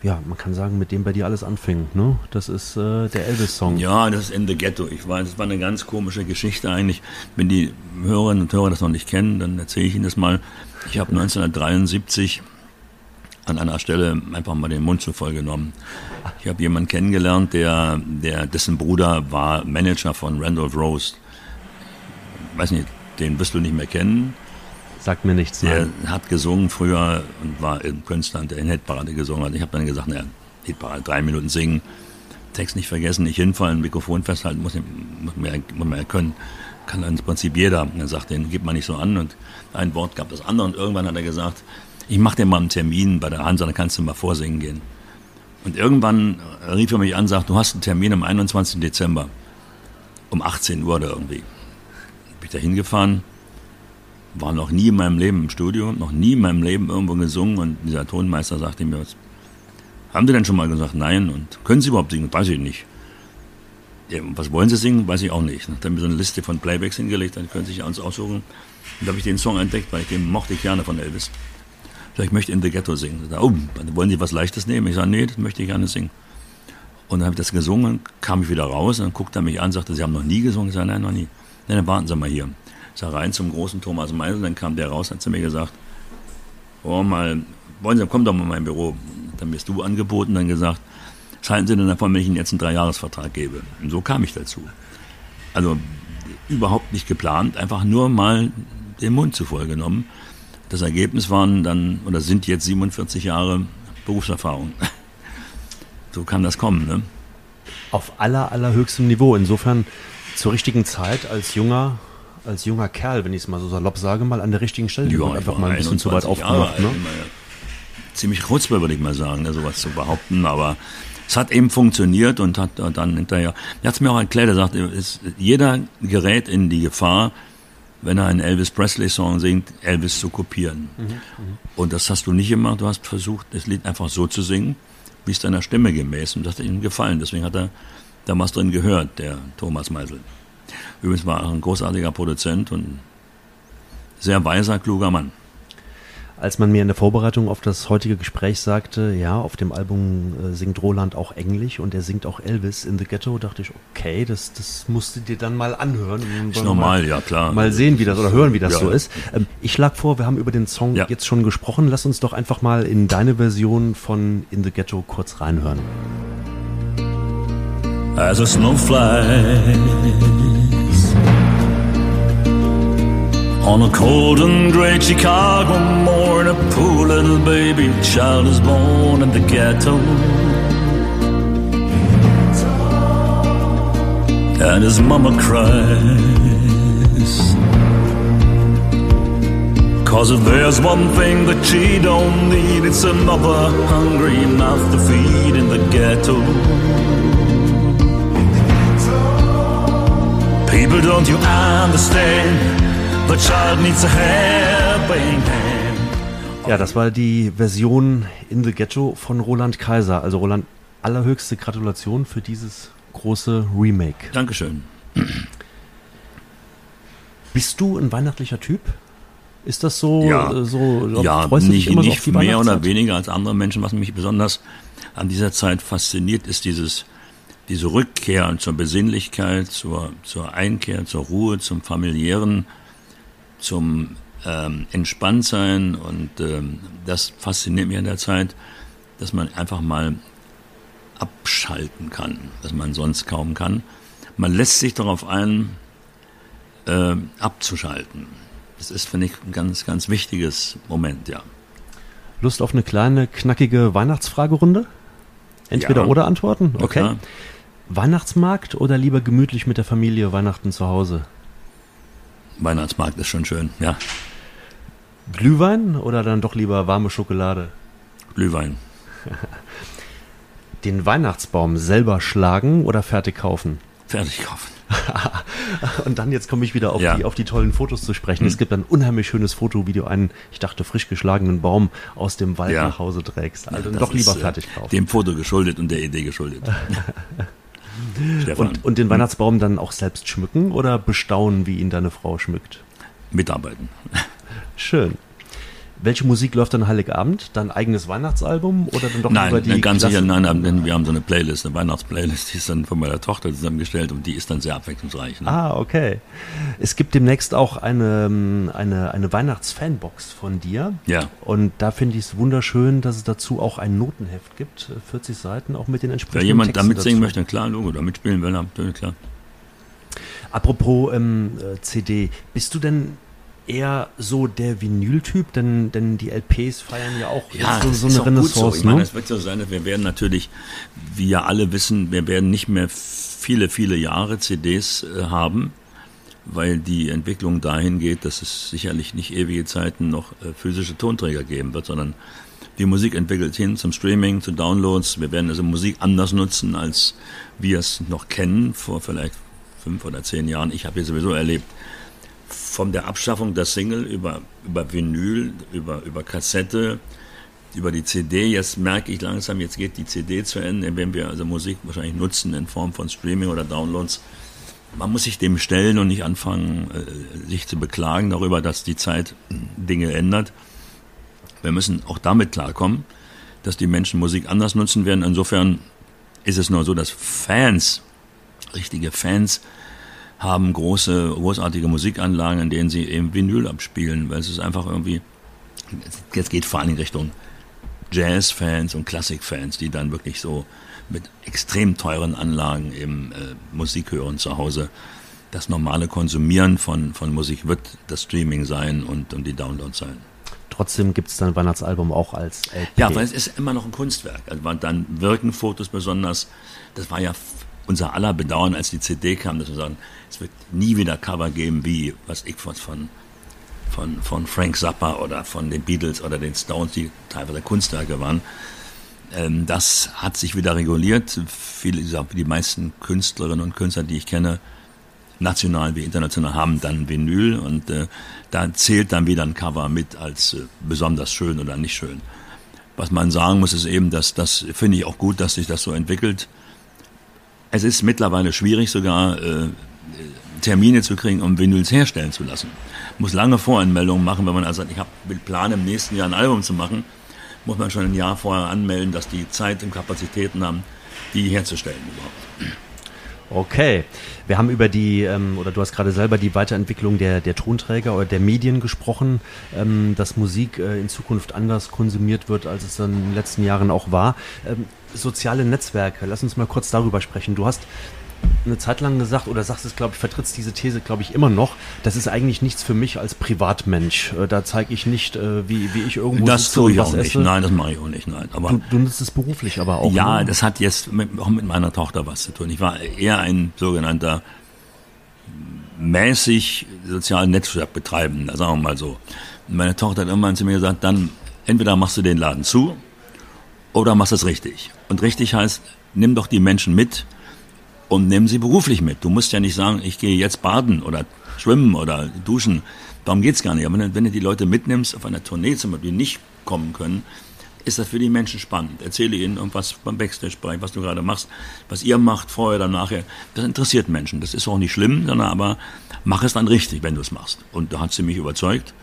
ja, man kann sagen, mit dem bei dir alles anfing. Ne? Das ist äh, der Elvis-Song. Ja, das ist in the Ghetto. Ich weiß, das war eine ganz komische Geschichte eigentlich. Wenn die Hörerinnen und Hörer das noch nicht kennen, dann erzähle ich Ihnen das mal. Ich habe 1973 an einer Stelle einfach mal den Mund zu voll genommen. Ich habe jemanden kennengelernt, der, der, dessen Bruder war Manager von Randolph Rose. Weiß nicht, den wirst du nicht mehr kennen. Sagt mir nichts. Nein. hat gesungen früher und war im Künstler, der in Hitparade gesungen hat. Ich habe dann gesagt, naja, Hitparade, drei Minuten singen, Text nicht vergessen, nicht hinfallen, Mikrofon festhalten, muss, muss, man, muss man ja können. Kann im Prinzip jeder. Und er sagt, den gibt man nicht so an. Und ein Wort gab das andere. Und irgendwann hat er gesagt, ich mache dir mal einen Termin bei der Hansa, dann kannst du mal vorsingen gehen. Und irgendwann rief er mich an und sagt, du hast einen Termin am 21. Dezember um 18 Uhr oder irgendwie. Bin ich da hingefahren, war noch nie in meinem Leben im Studio, noch nie in meinem Leben irgendwo gesungen und dieser Tonmeister sagte mir, was, haben Sie denn schon mal gesagt, nein? Und können Sie überhaupt singen? Weiß ich nicht. Ja, was wollen Sie singen? Weiß ich auch nicht. Dann haben wir so eine Liste von Playbacks hingelegt, dann können Sie sich uns aussuchen. Und da habe ich den Song entdeckt, weil ich den mochte ich gerne von Elvis. Sag, ich möchte In the Ghetto singen. Sag, oh, wollen Sie was Leichtes nehmen? Ich sage, nee, das möchte ich gerne singen. Und dann habe ich das gesungen, kam ich wieder raus, und dann guckte er mich an, sagte, Sie haben noch nie gesungen? Ich sage, nein, noch nie. Nein, dann warten Sie mal hier. Er rein zum großen Thomas Meisel, dann kam der raus, hat zu mir gesagt, oh mal, wollen Sie, komm doch mal in mein Büro. Dann bist du angeboten, dann gesagt, was halten Sie denn davon, wenn ich Ihnen jetzt einen Dreijahresvertrag gebe? Und so kam ich dazu. Also überhaupt nicht geplant, einfach nur mal den Mund zu voll genommen. Das Ergebnis waren dann, oder sind jetzt 47 Jahre Berufserfahrung. so kann das kommen. Ne? Auf aller, allerhöchstem Niveau. Insofern zur richtigen Zeit als junger, als junger Kerl, wenn ich es mal so salopp sage, mal an der richtigen Stelle. Ja, einfach mal ein bisschen zu weit aufgemacht. Ne? Ziemlich kurz würde ich mal sagen, sowas zu behaupten, aber es hat eben funktioniert und hat dann hinterher, er hat es mir auch erklärt, er sagt, jeder gerät in die Gefahr, wenn er einen Elvis Presley Song singt, Elvis zu kopieren. Mhm, mhm, und das hast du nicht gemacht, du hast versucht, das Lied einfach so zu singen, wie es deiner Stimme gemäß und das hat ihm gefallen. Deswegen hat er da was drin gehört, der Thomas Meisel. Übrigens war er ein großartiger Produzent und sehr weiser, kluger Mann. Als man mir in der Vorbereitung auf das heutige Gespräch sagte, ja, auf dem Album äh, singt Roland auch Englisch und er singt auch Elvis in the Ghetto, dachte ich, okay, das, das musst du dir dann mal anhören. Ist normal, ja klar. Mal sehen, wie das oder hören, wie das ja. so ist. Ähm, ich schlage vor, wir haben über den Song ja. jetzt schon gesprochen. Lass uns doch einfach mal in deine Version von In the Ghetto kurz reinhören. As a snowflake On a cold and gray Chicago morning, a poor little baby child is born in the ghetto. And his mama cries. Cause if there's one thing that she don't need, it's another hungry mouth to feed in the ghetto. People, don't you understand? The child needs a helping hand. Ja, das war die Version In the Ghetto von Roland Kaiser. Also Roland, allerhöchste Gratulation für dieses große Remake. Dankeschön. Bist du ein weihnachtlicher Typ? Ist das so? Ja, so, ja nicht, nicht so mehr oder weniger als andere Menschen. Was mich besonders an dieser Zeit fasziniert, ist dieses, diese Rückkehr zur Besinnlichkeit, zur, zur Einkehr, zur Ruhe, zum familiären zum ähm, Entspanntsein und ähm, das fasziniert mich in der Zeit, dass man einfach mal abschalten kann, was man sonst kaum kann. Man lässt sich darauf ein, äh, abzuschalten. Das ist, finde ich, ein ganz, ganz wichtiges Moment, ja. Lust auf eine kleine, knackige Weihnachtsfragerunde? Entweder ja. oder Antworten? Okay. okay. Weihnachtsmarkt oder lieber gemütlich mit der Familie Weihnachten zu Hause? Weihnachtsmarkt ist schon schön, ja. Glühwein oder dann doch lieber warme Schokolade? Glühwein. Den Weihnachtsbaum selber schlagen oder fertig kaufen? Fertig kaufen. und dann jetzt komme ich wieder auf, ja. die, auf die tollen Fotos zu sprechen. Hm. Es gibt ein unheimlich schönes Foto, wie du einen, ich dachte, frisch geschlagenen Baum aus dem Wald ja. nach Hause trägst. Also ja, doch lieber ist, äh, fertig kaufen. Dem Foto geschuldet und der Idee geschuldet. Und, und den Weihnachtsbaum dann auch selbst schmücken oder bestaunen, wie ihn deine Frau schmückt? Mitarbeiten. Schön. Welche Musik läuft dann Heiligabend? Dein eigenes Weihnachtsalbum oder dann doch nein, über die ganz sicher, nein, nein, wir haben so eine Playlist, eine Weihnachtsplaylist, die ist dann von meiner Tochter zusammengestellt und die ist dann sehr abwechslungsreich. Ne? Ah, okay. Es gibt demnächst auch eine, eine, eine Weihnachtsfanbox von dir. Ja. Und da finde ich es wunderschön, dass es dazu auch ein Notenheft gibt, 40 Seiten, auch mit den entsprechenden Wenn jemand Texten damit singen möchte, klar, Logo, da mitspielen will, natürlich klar. Apropos ähm, äh, CD, bist du denn eher so der Vinyl-Typ, denn, denn die LPs feiern ja auch ja, so, so eine Renaissance. So. Ich ne? meine, es wird so sein, wir werden natürlich, wie ja alle wissen, wir werden nicht mehr viele, viele Jahre CDs äh, haben, weil die Entwicklung dahin geht, dass es sicherlich nicht ewige Zeiten noch äh, physische Tonträger geben wird, sondern die Musik entwickelt hin zum Streaming, zu Downloads. Wir werden also Musik anders nutzen, als wir es noch kennen, vor vielleicht fünf oder zehn Jahren. Ich habe ja sowieso erlebt, von der Abschaffung der Single über, über Vinyl, über, über Kassette, über die CD. Jetzt merke ich langsam, jetzt geht die CD zu Ende, wenn wir also Musik wahrscheinlich nutzen in Form von Streaming oder Downloads. Man muss sich dem stellen und nicht anfangen, äh, sich zu beklagen darüber, dass die Zeit Dinge ändert. Wir müssen auch damit klarkommen, dass die Menschen Musik anders nutzen werden. Insofern ist es nur so, dass Fans, richtige Fans, haben große, großartige Musikanlagen, in denen sie eben Vinyl abspielen, weil es ist einfach irgendwie, jetzt geht vor allem Richtung Jazz-Fans und Klassik-Fans, die dann wirklich so mit extrem teuren Anlagen eben äh, Musik hören zu Hause. Das normale Konsumieren von, von Musik wird das Streaming sein und, und die Downloads sein. Trotzdem gibt es dann Weihnachtsalbum auch als LP. Ja, weil es ist immer noch ein Kunstwerk. Also dann wirken Fotos besonders. Das war ja unser aller Bedauern, als die CD kam, dass wir sagen, es wird nie wieder Cover geben wie, was ich von, von, von Frank Zappa oder von den Beatles oder den Stones, die teilweise Kunstwerke waren. Ähm, das hat sich wieder reguliert. Viele, die meisten Künstlerinnen und Künstler, die ich kenne, national wie international, haben dann Vinyl und äh, da zählt dann wieder ein Cover mit als äh, besonders schön oder nicht schön. Was man sagen muss, ist eben, dass das finde ich auch gut, dass sich das so entwickelt. Es ist mittlerweile schwierig sogar äh, Termine zu kriegen, um Vinyls herstellen zu lassen. Muss lange Voranmeldungen machen, wenn man also sagt, ich habe Plan im nächsten Jahr ein Album zu machen, muss man schon ein Jahr vorher anmelden, dass die Zeit und Kapazitäten haben, die herzustellen überhaupt. Okay, wir haben über die, ähm, oder du hast gerade selber die Weiterentwicklung der, der Tonträger oder der Medien gesprochen, ähm, dass Musik äh, in Zukunft anders konsumiert wird, als es in den letzten Jahren auch war. Ähm, soziale Netzwerke, lass uns mal kurz darüber sprechen. Du hast eine Zeit lang gesagt oder sagst es, glaube ich, vertrittst diese These, glaube ich, immer noch. Das ist eigentlich nichts für mich als Privatmensch. Äh, da zeige ich nicht, äh, wie, wie ich irgendwo Das tue ich auch nicht. Esse. Nein, das mache ich auch nicht. Nein, aber du, du nutzt es beruflich aber auch. Ja, ne? das hat jetzt mit, auch mit meiner Tochter was zu tun. Ich war eher ein sogenannter mäßig sozialen Netzwerk betreiben, sagen wir mal so. meine Tochter hat irgendwann zu mir gesagt, dann entweder machst du den Laden zu oder machst es richtig. Und richtig heißt, nimm doch die Menschen mit und nehmen sie beruflich mit. Du musst ja nicht sagen, ich gehe jetzt baden oder schwimmen oder duschen. Darum geht's gar nicht. Aber wenn, du die Leute mitnimmst auf einer Tournee, zum Beispiel, die nicht kommen können, ist das für die Menschen spannend. Erzähle ihnen irgendwas beim Backstage-Bereich, was du gerade machst, was ihr macht, vorher oder nachher. Das interessiert Menschen. Das ist auch nicht schlimm, sondern aber mach es dann richtig, wenn du es machst. Und da hat sie mich überzeugt.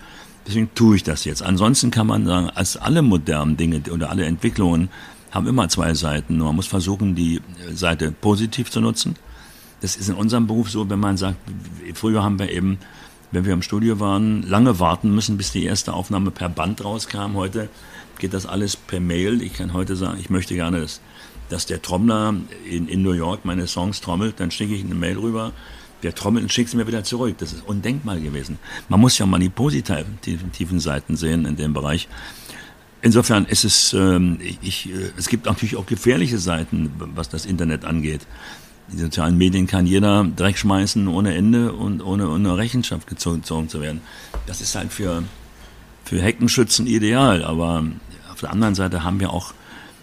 Deswegen tue ich das jetzt. Ansonsten kann man sagen, als alle modernen Dinge oder alle Entwicklungen haben immer zwei Seiten. Man muss versuchen, die Seite positiv zu nutzen. Das ist in unserem Beruf so, wenn man sagt, früher haben wir eben, wenn wir im Studio waren, lange warten müssen, bis die erste Aufnahme per Band rauskam. Heute geht das alles per Mail. Ich kann heute sagen, ich möchte gerne, dass, dass der Trommler in, in New York meine Songs trommelt. Dann schicke ich eine Mail rüber. Der trommelt und schickt sie mir wieder zurück. Das ist undenkbar gewesen. Man muss ja mal die positiven Seiten sehen in dem Bereich. Insofern ist es, ähm, ich, äh, es gibt natürlich auch gefährliche Seiten, was das Internet angeht. Die sozialen Medien kann jeder Dreck schmeißen ohne Ende und ohne, ohne Rechenschaft gezogen, gezogen zu werden. Das ist halt für, für Heckenschützen ideal, aber auf der anderen Seite haben wir auch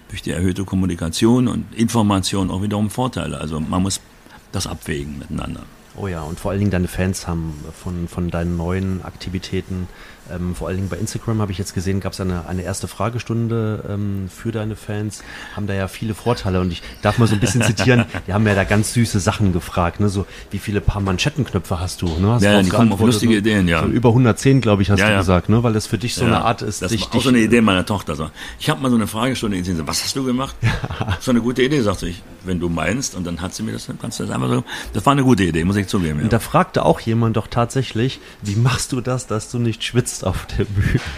durch die erhöhte Kommunikation und Information auch wiederum Vorteile. Also man muss das abwägen miteinander. Oh ja, und vor allen Dingen deine Fans haben von, von deinen neuen Aktivitäten ähm, vor allen Dingen bei Instagram habe ich jetzt gesehen, gab es eine, eine erste Fragestunde ähm, für deine Fans. Haben da ja viele Vorteile und ich darf mal so ein bisschen zitieren. Die haben ja da ganz süße Sachen gefragt, ne? So wie viele paar Manschettenknöpfe hast du? Ne? Hast ja, die kommen auf lustige so, Ideen, ja. So über 110, glaube ich, hast ja, du ja. gesagt, ne? Weil das für dich so ja, eine Art ist. Das dich, war auch so eine Idee meiner Tochter. So. Ich habe mal so eine Fragestunde gesehen. So, was hast du gemacht? Ja. So eine gute Idee, sagte ich. Wenn du meinst, und dann hat sie mir das, kannst du das einfach so. Das war eine gute Idee, muss ich zugeben. Und da fragte auch jemand doch tatsächlich, wie machst du das, dass du nicht schwitzt auf der Bühne?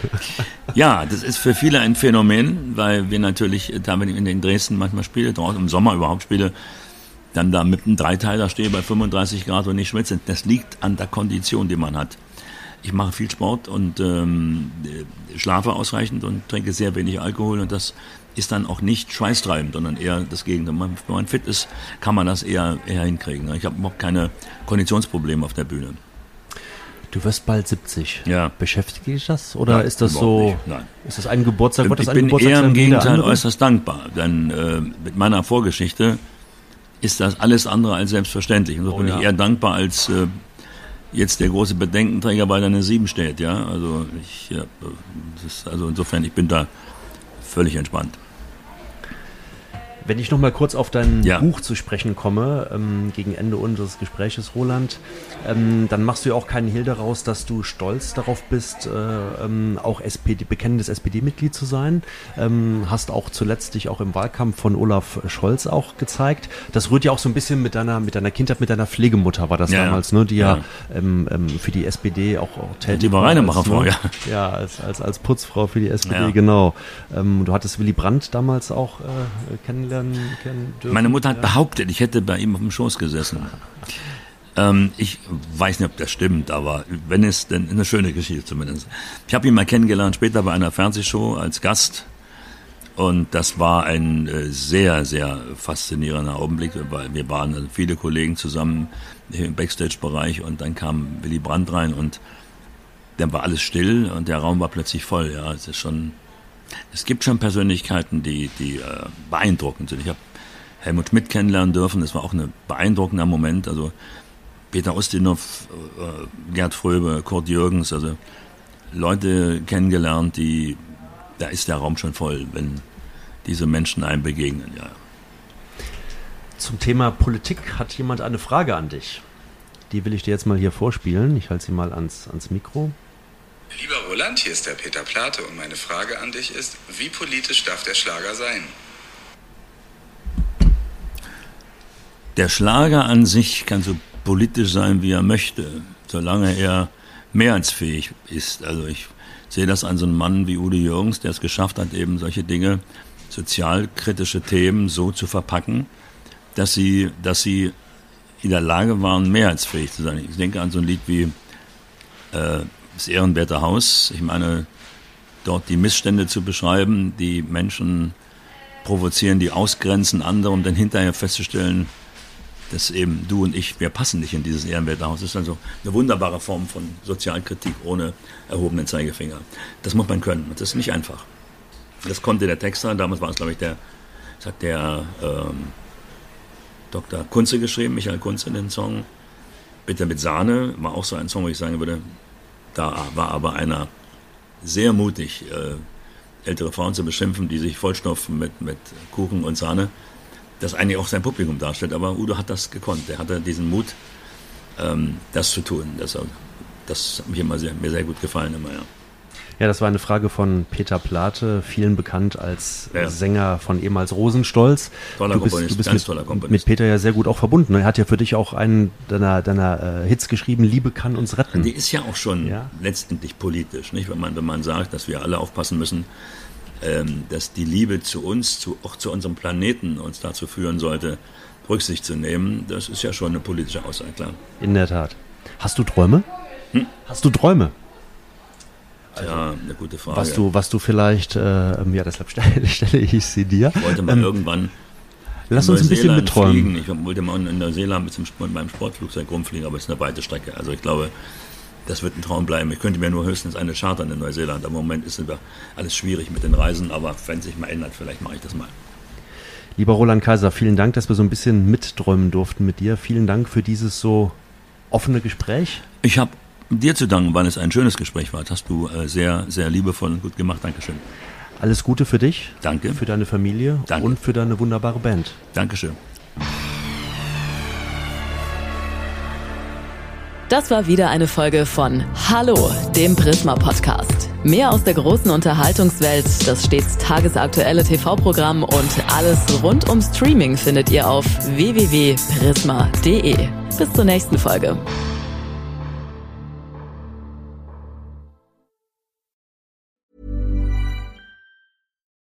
Ja, das ist für viele ein Phänomen, weil wir natürlich, da wenn ich in Dresden manchmal spiele, draußen im Sommer überhaupt spiele, dann da mit einem Dreiteiler stehe bei 35 Grad und nicht schwitze. Das liegt an der Kondition, die man hat. Ich mache viel Sport und ähm, schlafe ausreichend und trinke sehr wenig Alkohol und das ist dann auch nicht schweißtreibend, sondern eher das Gegenteil. Wenn man fit ist, kann man das eher, eher hinkriegen. Ich habe überhaupt keine Konditionsprobleme auf der Bühne. Du wirst bald 70. Ja. Beschäftigt dich das? Oder Nein, ist das so? Nein. Ist das ein Geburtstag? Wird das ich bin Geburtstag eher im Gegenteil äußerst dankbar, denn äh, mit meiner Vorgeschichte ist das alles andere als selbstverständlich. Und so oh, bin ja. ich eher dankbar als äh, jetzt der große Bedenkenträger bei deiner Sieben steht. Ja, also ich, ja, ist, also insofern, ich bin da völlig entspannt. Wenn ich noch mal kurz auf dein ja. Buch zu sprechen komme, ähm, gegen Ende unseres Gespräches, Roland, ähm, dann machst du ja auch keinen Hehl daraus, dass du stolz darauf bist, äh, ähm, auch SPD, bekennendes SPD-Mitglied zu sein. Ähm, hast auch zuletzt dich auch im Wahlkampf von Olaf Scholz auch gezeigt. Das rührt ja auch so ein bisschen mit deiner, mit deiner Kindheit, mit deiner Pflegemutter war das ja, damals, ne, die ja, ähm, ähm, für die SPD auch, auch tätig die war. Die Reinemacherfrau, ne? ja. Ja, als, als, als Putzfrau für die SPD, genau. du hattest Willy Brandt damals auch äh, kennenlernen kennen dürfen. Meine Mutter hat behauptet, ich hätte bei ihm auf dem Schoß gesessen. Ähm, ich weiß nicht, ob das stimmt, aber wenn es, denn eine schöne Geschichte zumindest. Ich habe ihn mal kennengelernt, später bei einer Fernsehshow als Gast. Und das war ein äh, sehr, sehr faszinierender Augenblick, weil wir waren also viele Kollegen zusammen im Backstage-Bereich und dann kam Willy Brandt rein und dann war alles still und der Raum war plötzlich voll. Ja, es ist schon, es gibt schon Persönlichkeiten, die, die äh, beeindruckend sind. Ich habe Helmut Schmidt kennenlernen dürfen. Das war auch ein beeindruckender Moment. Also Peter Ustinov, äh, Gerd Fröbe, Kurt Jürgens, also Leute kennengelernt, die, da ist der Raum schon voll, wenn diese Menschen einem begegnen, ja. Zum Thema Politik hat jemand eine Frage an dich. Die will ich dir jetzt mal hier vorspielen. Ich halte sie mal ans, ans Mikro. Lieber Roland, hier ist der Peter Plate und meine Frage an dich ist, wie politisch darf der Schlager sein? Der Schlager an sich kann so politisch sein, wie er möchte, solange er mehrheitsfähig ist. Also ich sehe das an so einem Mann wie Udo Jürgens, der es geschafft hat, eben solche Dinge, sozialkritische Themen so zu verpacken, dass sie, dass sie in der Lage waren, mehrheitsfähig zu sein. Ich denke an so ein Lied wie äh, Das Ehrenwerte Haus. Ich meine, dort die Missstände zu beschreiben, die Menschen provozieren, die ausgrenzen andere, um dann hinterher festzustellen, dass eben du und ich, wir passen nicht in dieses Ehrenwertehaus. Das ist also eine wunderbare Form von Sozialkritik ohne erhobenen Zeigefinger. Das muss man können. Das ist nicht einfach. Das konnte der Texter, damals war es, glaube ich, der, das hat der ähm, Dr. Kunze geschrieben, Michael Kunze, den Song. Bitte mit Sahne war auch so ein Song, wo ich sagen würde, da war aber einer sehr mutig, äh, ältere Frauen zu beschimpfen, die sich vollstopfen mit, mit Kuchen und Sahne das eigentlich auch sein Publikum darstellt. Aber Udo hat das gekonnt. Er hatte diesen Mut, ähm, das zu tun. Das, das hat mich immer sehr, mir sehr gut gefallen immer, ja. Ja, das war eine Frage von Peter Plate, vielen bekannt als ja. Sänger von ehemals Rosenstolz. Toller du bist, Komponist, du bist ganz mit, toller Komponist. mit Peter ja sehr gut auch verbunden. Er hat ja für dich auch einen deiner, deiner äh, Hits geschrieben, Liebe kann uns retten. Die ist ja auch schon ja. letztendlich politisch, nicht? Wenn man, wenn man sagt, dass wir alle aufpassen müssen, ähm, dass die Liebe zu uns, zu, auch zu unserem Planeten uns dazu führen sollte, Rücksicht zu nehmen, das ist ja schon eine politische Aussage, klar. In der Tat. Hast du Träume? Hm? Hast du Träume? Also, ja, eine gute Frage. Was du, was du vielleicht, äh, ja, deshalb stelle, stelle ich sie dir. Ich wollte mal ähm, irgendwann. Lass uns ein bisschen. Fliegen. Ich wollte mal in Neuseeland mit, dem, mit meinem Sportflugzeug rumfliegen, aber es ist eine weite Strecke. Also ich glaube, das wird ein Traum bleiben. Ich könnte mir nur höchstens eine chartern in Neuseeland. Im Moment ist alles schwierig mit den Reisen, aber wenn sich mal ändert, vielleicht mache ich das mal. Lieber Roland Kaiser, vielen Dank, dass wir so ein bisschen mitträumen durften mit dir. Vielen Dank für dieses so offene Gespräch. Ich habe dir zu danken, weil es ein schönes Gespräch war. Das hast du äh, sehr, sehr liebevoll und gut gemacht. Dankeschön. Alles Gute für dich. Danke. Für deine Familie Danke. und für deine wunderbare Band. Dankeschön. Das war wieder eine Folge von Hallo, dem Prisma Podcast. Mehr aus der großen Unterhaltungswelt, das stets tagesaktuelle TV-Programm und alles rund um Streaming findet ihr auf www.prisma.de. Bis zur nächsten Folge.